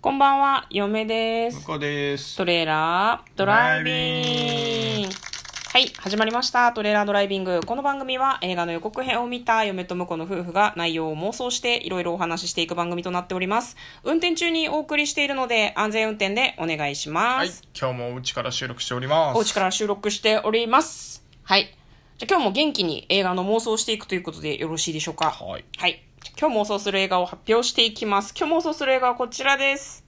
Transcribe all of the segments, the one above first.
こんばんは、嫁です。向こうです。トレーラードライビング。はい、始まりました。トレーラードライビング。この番組は映画の予告編を見た嫁と婿の夫婦が内容を妄想していろいろお話ししていく番組となっております。運転中にお送りしているので安全運転でお願いしまはいす。、今日もお家から収録しております。お家から収録しております。はい。じゃあ今日も元気に映画の妄想をしていくということでよろしいでしょうか？はい。はい。今日妄想する映画を発表していきます。今日妄想する映画はこちらです。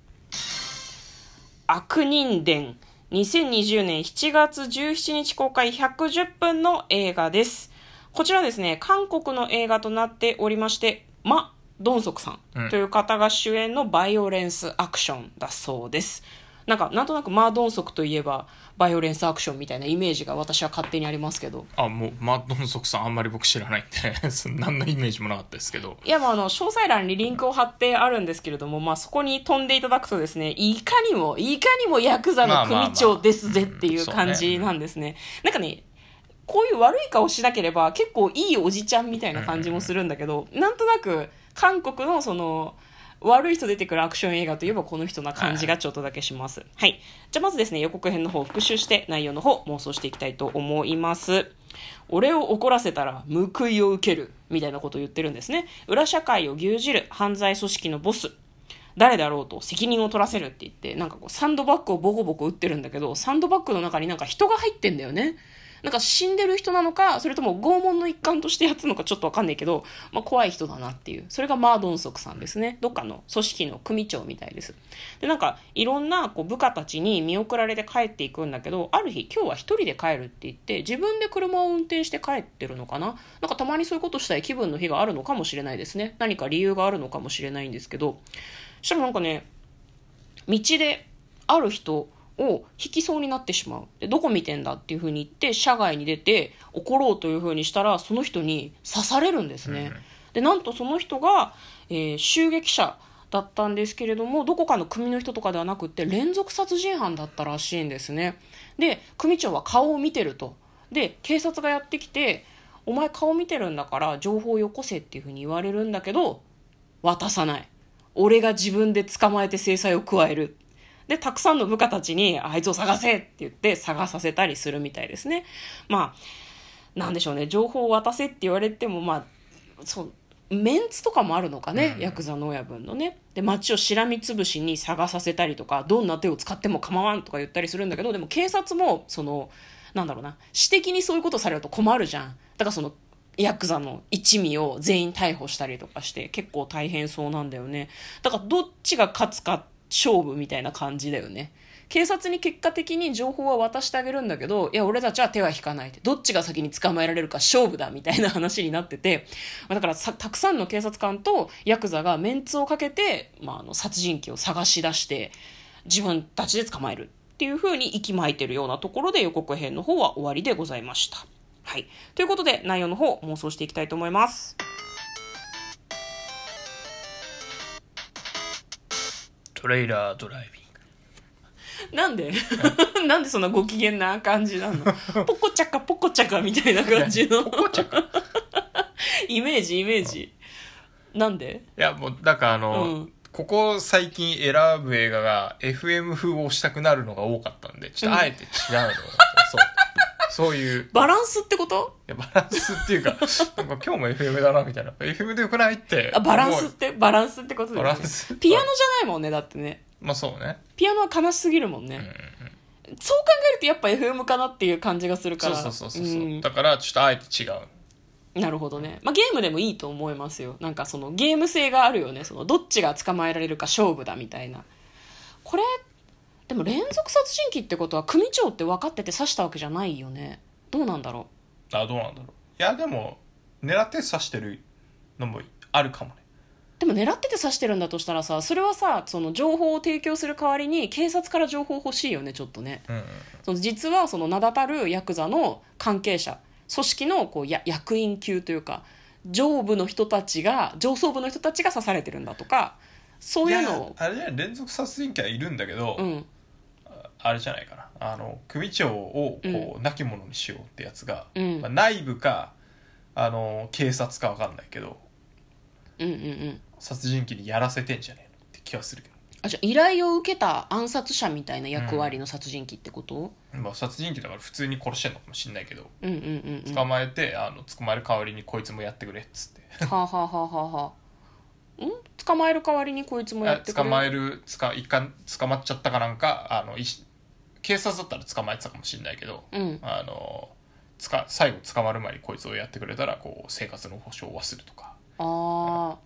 悪人伝。2020年7月17日公開110分の映画です。こちらですね、韓国の映画となっておりまして、マ・ドンソクさうんんという方が主演のバイオレンスアクションだそうです。なんか、なんとなくマ・ドンソクといえば、バイオレンスアクションみたいなイメージが私は勝手にありますけど、あ、もう、マッドンソクさんあんまり僕知らない んで、何のイメージもなかったですけど。いや、まあ、あの、詳細欄にリンクを貼ってあるんですけれども、まあ、そこに飛んでいただくとですね、いかにも、いかにもヤクザの組長ですぜっていう感じなんですね。なんかね、こういう悪い顔しなければ結構いいおじちゃんみたいな感じもするんだけど、なんとなく韓国のその、悪い人出てくるアクション映画といえばこの人な感じがちょっとだけします。はい。じゃあまずですね、予告編の方を復習して内容の方妄想していきたいと思います。俺を怒らせたら報いを受けるみたいなことを言ってるんですね。裏社会を牛耳る犯罪組織のボス。誰だろうと責任を取らせるって言って、なんかこうサンドバッグをボコボコ打ってるんだけど、サンドバッグの中になんか人が入ってんだよね。なんか死んでる人なのか、それとも拷問の一環としてやったのかちょっとわかんないけど、まあ怖い人だなっていう。それがマードンソクさんですね。どっかの組織の組長みたいです。で、なんかいろんなこう部下たちに見送られて帰っていくんだけど、ある日今日は一人で帰るって言って、自分で車を運転して帰ってるのかな？なんかたまにそういうことしたい気分の日があるのかもしれないですね。何か理由があるのかもしれないんですけど、そしたらなんかね、道である人を引きそうになってしまう。でどこ見てんだっていうふうに言って車外に出て怒ろうというふうにしたらその人に刺されるんですね、でなんとその人が、えー襲撃者だったんですけれどもどこかの組の人とかではなくって連続殺人犯だったらしいんですね。で組長は顔を見てると。で警察がやってきて「お前顔見てるんだから情報をよこせ」っていうふうに言われるんだけど渡さない。俺が自分で捕まえて制裁を加えるでたくさんの部下たちにあいつを探せって言って探させたりするみたいですね。まあなんでしょうね。情報を渡せって言われてもまあそうメンツとかもあるのかね、ヤクザの親分のね。で街をしらみつぶしに探させたりとかどんな手を使っても構わんとか言ったりするんだけどでも警察もそのなんだろうな。私的にそういうことされると困るじゃん。だからそのヤクザの一味を全員逮捕したりとかして結構大変そうなんだよね。だからどっちが勝つか勝負みたいな感じだよね警察に結果的に情報は渡してあげるんだけどいや俺たちは手は引かないってどっちが先に捕まえられるか勝負だみたいな話になっててまあだからたくさんの警察官とヤクザがメンツをかけて、まあ、あの殺人鬼を探し出して自分たちで捕まえるっていう風に息巻いてるようなところで予告編の方は終わりでございました。はい。ということで内容の方妄想していきたいと思います。トレイラードライビング。なんで？なんでそんなご機嫌な感じなの？ポコチャカポコチャカみたいな感じの。イメージイメージ。なんで？や、もう、なんかあの、うん。ここ最近選ぶ映画が FM 風をしたくなるのが多かったんで、ちょっとあえて違うのを、そう。そういう、いバランスってこと？やバランスっていうか、なんか今日も FM だな、みたいな。FM でよくないって。あバランスって？バランスってことだよね。バランス。ピアノじゃないもんねだってね。まあそうね。ピアノは悲しすぎるもんね、そう考えるとやっぱ FM かなっていう感じがするから。そうそうそうそう。ん。だから、ちょっとあえて違う。なるほどね、まあ、ゲームでもいいと思いますよ。なんかそのゲーム性があるよね。そのどっちが捕まえられるか勝負だみたいな。これでも連続殺人鬼ってことは組長って分かってて刺したわけじゃないよねどうなんだろあ、どうなんだろう。いや、でも、狙って刺してるのもあるかもね。うでも狙ってて刺してるんだとしたらさそれはさその情報を提供する代わりに警察から情報欲しいよねちょっとねうんうん。その実はその名だたるヤクザの関係者組織のこうや役員級というか上部の人たちが上層部の人たちが刺されてるんだとかそういうのをやあれじゃ連続殺人鬼はいるんだけど、うんあれじゃないかな。あの組長をこう、亡き者にしようってやつが、うん。まあ、内部かあの警察か分かんないけどうんうんうん。殺人鬼にやらせてんじゃねえのって気はするけど。あじゃあ依頼を受けた暗殺者みたいな役割の殺人鬼ってこと、まあ、殺人鬼だから普通に殺してんのかもしんないけどうん、うんうんうん。捕まえて、あの捕まえる代わりにこいつもやってくれっつって。はあ、はあはあはあはあ、ん？捕まえる代わりにこいつもやってくれ捕まえる捕一回捕まっちゃったかなんかあのいし警察だったら捕まえてたかもしれないけど、うん。あのつか最後捕まる前にこいつをやってくれたらこう生活の保障はするとか。ああ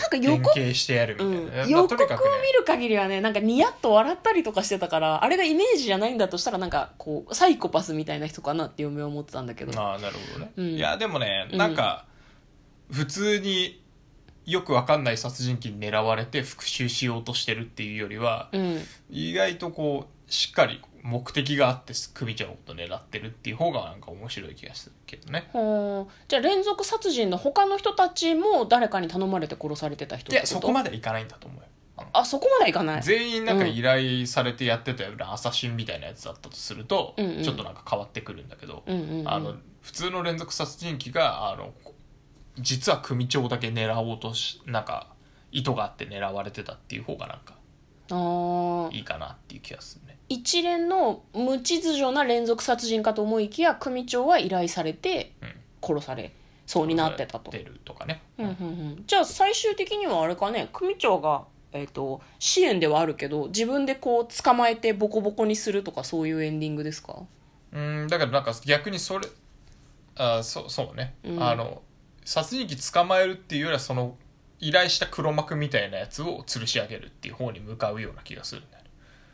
なんか予減告刑してやるみたいな、うん、まあ予告をとにかくね。見る限りはねなんかニヤッと笑ったりとかしてたからあれがイメージじゃないんだとしたらなんかこうサイコパスみたいな人かなって嫁は思ってたんだけど。ああなるほどね、うん。いやでもねうん。なんか普通によくわかんない殺人鬼に狙われて復讐しようとしてるっていうよりは、うん。意外とこうしっかり目的があって組長のこと狙ってるっていう方がなんか面白い気がするけどね。じゃあ連続殺人の他の人たちも誰かに頼まれて殺されてた人っていやそこまではいかないんだと思うよ。あそこまではいかない？全員なんか依頼されてやってたようなアサシンみたいなやつだったとすると、うんうん。ちょっとなんか変わってくるんだけど、うんうんうん。あの普通の連続殺人鬼があの実は組長だけ狙おうとしなんか意図があって狙われてたっていう方がなんかいいかなっていう気がする。ね一連の無秩序な連続殺人かと思いきや組長は依頼されてうん。殺されそうになってたと。出るとかね、うんうんうん、じゃあ最終的にはあれかね組長が、えー、と支援ではあるけど自分でこう捕まえてボコボコにするとかそういうエンディングですか？うんだからなんか逆にそれあそうそうね、うん。あの殺人鬼捕まえるっていうよりはその依頼した黒幕みたいなやつを吊るし上げるっていう方に向かうような気がするんだよね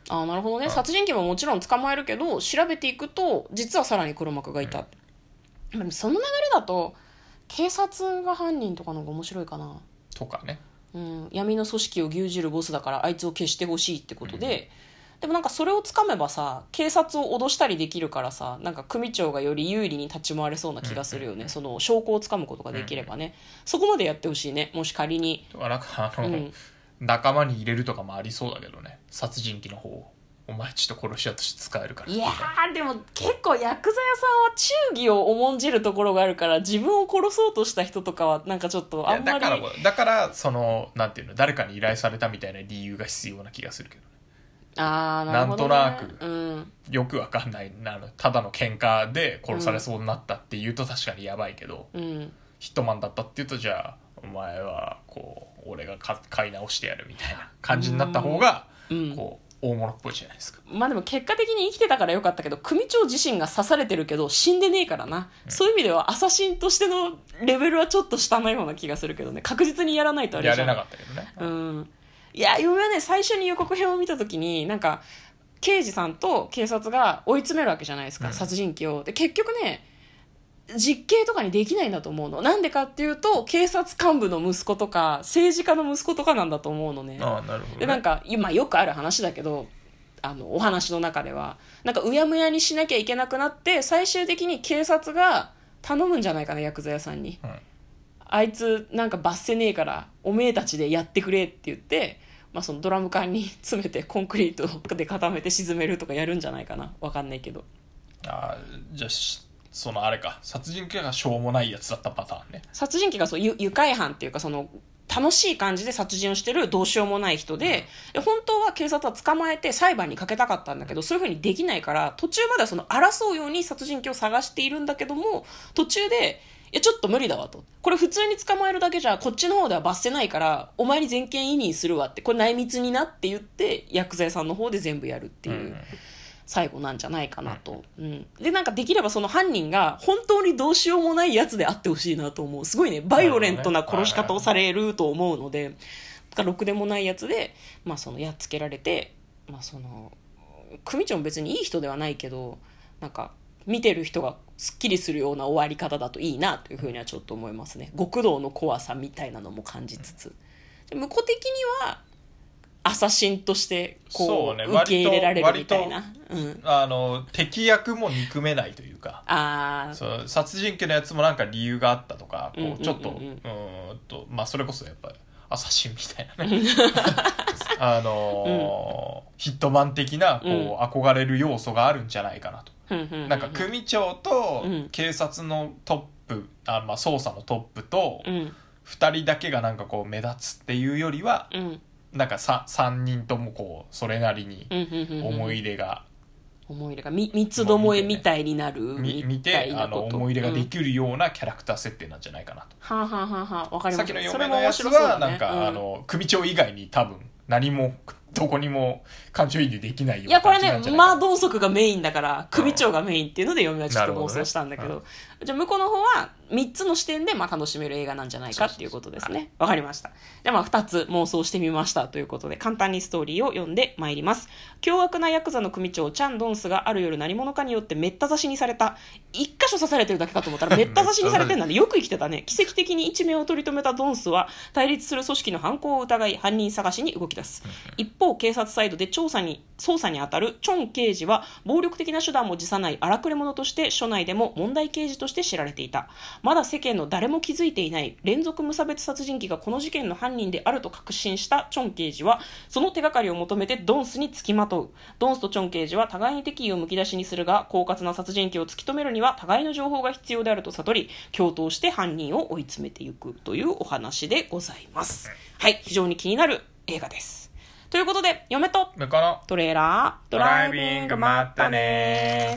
ああなるほどね、うん殺人鬼ももちろん捕まえるけど調べていくと実はさらに黒幕がいた、でもその流れだと警察が犯人とかの方が面白いかな。とかね。うん、闇の組織を牛耳るボスだからあいつを消してほしいってことで、でもなんかそれをつかめばさ警察を脅したりできるからさなんか組長がより有利に立ち回れそうな気がするよね、その証拠をつかむことができればね、そこまでやってほしいね。もし仮に。とかなんかあの、うん仲間に入れるとかもありそうだけどね。殺人鬼の方を。お前ちょっと殺し屋として使えるから。いやーでも結構ヤクザ屋さんは忠義を重んじるところがあるから自分を殺そうとした人とかはなんかちょっとあんまりだからだからそのなんていうの誰かに依頼されたみたいな理由が必要な気がするけどね。あーなるほど、ね、なんとなく。うん。よくわかんない。なただの喧嘩で殺されそうになったっていうと確かにやばいけど、うん。ヒットマンだったっていうとじゃあお前はこう俺がか買い直してやるみたいな感じになった方が、うん。こう大物っぽいじゃないですか。まあでも結果的に生きてたからよかったけど組長自身が刺されてるけど死んでねえからな、そういう意味ではアサシンとしてのレベルはちょっと下のような気がするけどね。確実にやらないとあれじゃん。やれなかったけどね、うん。いや嫁はね最初に予告編を見た時になんか刑事さんと警察が追い詰めるわけじゃないですか、うん。殺人鬼を。で結局ね実刑とかにできないんだと思うの。なんでかっていうと警察幹部の息子とか政治家の息子とかなんだと思うのね。ああなるほど、ね、でなんか今よくある話だけどあのお話の中では。なんかうやむやにしなきゃいけなくなって最終的に警察が頼むんじゃないかなヤクザ屋さんに。うんあいつなんか罰せねえからおめえたちでやってくれって言って、まあ、そのドラム缶に 詰めてコンクリートで固めて沈めるとかやるんじゃないかな。わかんないけど。ああじゃあしそのあれか。殺人鬼がしょうもないやつだったパターンね。殺人鬼がそうゆ愉快犯っていうかその楽しい感じで殺人をしてるどうしようもない人でで本当は警察は捕まえて裁判にかけたかったんだけどそういうふうにできないから途中まではその争うように殺人鬼を探しているんだけども途中でいやちょっと無理だわと。これ普通に捕まえるだけじゃこっちの方では罰せないからお前に全権委任するわってこれ内密になって言って薬剤さんの方で全部やるっていう。うん最後なんじゃないかなと、うん、でなんかできればその犯人が本当にどうしようもないやつであってほしいなと思う。すごいねバイオレントな殺し方をされると思うのでだろくでもないやつで、まあ、そのやっつけられて、まあ、その組長も別にいい人ではないけどなんか見てる人がすっきりするような終わり方だといいなというふうにはちょっと思いますね。極道の怖さみたいなのも感じつつ。で向こう的にはアサシンとしてこそううね受け入れられるみたいな。割、うん、あの敵役も憎めないというか。ああそう殺人鬼のやつもなんか理由があったとかこうんうんうんうん。うちょっとうーんとまあそれこそやっぱりアサシンみたいなね。あのーヒットマン的なこう憧れる要素があるんじゃないかなと。ななんか組長とうん。警察のトップあまあ捜査のトップとうん。2人だけがなんかこう目立つっていうよりはうんなんかさ3人ともこうそれなりに思い入れが、思い入れがみ三つどもえみたいになるみ見てあの思い入れがでうんきるようなキャラクター設定なんじゃないかなと。はあ、はあはあはあ、わかります。さっきのそれも面嫁のやつはなんか、うん。あの組長以外に多分何もどこにも感情移入できないよういや、これな感じなねんじゃないかなマードンソクがメインだから、首長がメインっていうので嫁はちょっと妄想したんだけど、なるじゃあ向こうの方は3つの視点でまあ楽しめる映画なんじゃないかっていうことですね。わかりました。じゃあまあ2つ妄想してみましたということで、簡単にストーリーを読んでまいります。凶悪なヤクザの組長、チャン・ドンスがある夜何者かによってめった刺しにされた。一箇所刺されてるだけかと思ったらめった刺しにされてるなんでよく生きてたね。奇跡的に一命を取り留めたドンスは対立する組織の犯行を疑い犯人探しに動き出す。一方、警察サイドで調査に、捜査に当たるチョン刑事は暴力的な手段も辞さない荒くれ者として署内でも問題刑事として知られていた。まだ世間の誰も気づいていない連続無差別殺人鬼がこの事件の犯人であると確信したチョン刑事はその手がかりを求めてドンスにつきまとう。ドンスとチョン刑事は互いに敵意をむき出しにするが狡猾な殺人鬼を突き止めるには互いの情報が必要であると悟り共闘して犯人を追い詰めていくというお話でございます。はい、非常に気になる映画です。ということで、嫁と向こうのトレーラードライビングまったね